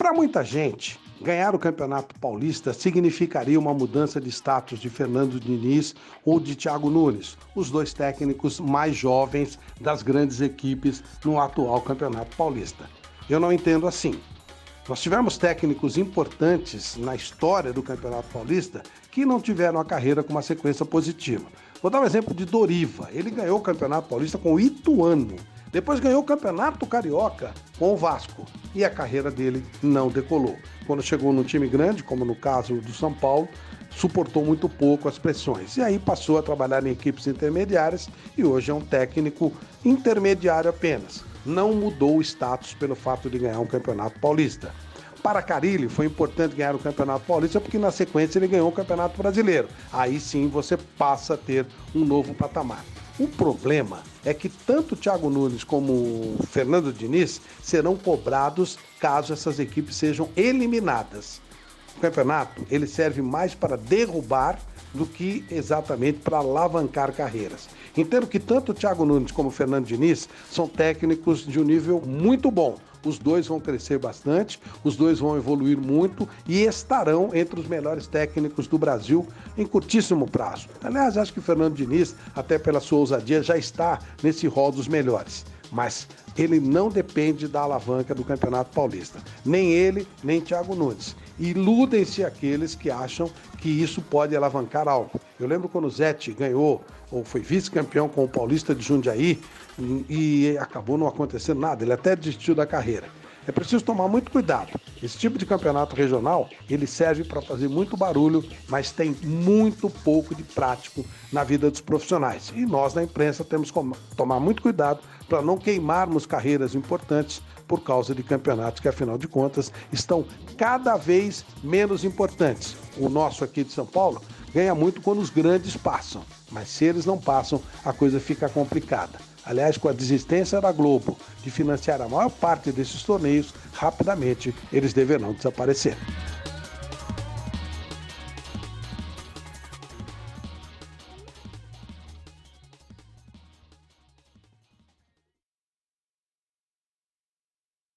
Para muita gente, ganhar o Campeonato Paulista significaria uma mudança de status de Fernando Diniz ou de Thiago Nunes, os dois técnicos mais jovens das grandes equipes no atual Campeonato Paulista. Eu não entendo assim. Nós tivemos técnicos importantes na história do Campeonato Paulista que não tiveram a carreira com uma sequência positiva. Vou dar um exemplo de Doriva. Ele ganhou o Campeonato Paulista com o Ituano. Depois ganhou o Campeonato Carioca com o Vasco e a carreira dele não decolou. Quando chegou num time grande, como no caso do São Paulo, suportou muito pouco as pressões. E aí passou a trabalhar em equipes intermediárias e hoje é um técnico intermediário apenas. Não mudou o status pelo fato de ganhar um Campeonato Paulista. Para Carilli foi importante ganhar o Campeonato Paulista porque na sequência ele ganhou o Campeonato Brasileiro. Aí sim você passa a ter um novo patamar. O problema é que tanto Thiago Nunes como Fernando Diniz serão cobrados caso essas equipes sejam eliminadas. O campeonato ele serve mais para derrubar do que exatamente para alavancar carreiras. Entendo que tanto Thiago Nunes como Fernando Diniz são técnicos de um nível muito bom os dois vão crescer bastante, os dois vão evoluir muito e estarão entre os melhores técnicos do Brasil em curtíssimo prazo. Aliás, acho que o Fernando Diniz, até pela sua ousadia, já está nesse rol dos melhores. Mas ele não depende da alavanca do Campeonato Paulista. Nem ele, nem Thiago Nunes. Iludem-se aqueles que acham que isso pode alavancar algo. Eu lembro quando o Zete ganhou, ou foi vice-campeão com o Paulista de Jundiaí, e acabou não acontecendo nada, ele até desistiu da carreira. É preciso tomar muito cuidado. Esse tipo de campeonato regional, ele serve para fazer muito barulho, mas tem muito pouco de prático na vida dos profissionais. E nós na imprensa temos que tomar muito cuidado para não queimarmos carreiras importantes por causa de campeonatos que, afinal de contas, estão cada vez menos importantes. O nosso aqui de São Paulo ganha muito quando os grandes passam, mas se eles não passam, a coisa fica complicada. Aliás, com a desistência da Globo de financiar a maior parte desses torneios, rapidamente eles deverão desaparecer.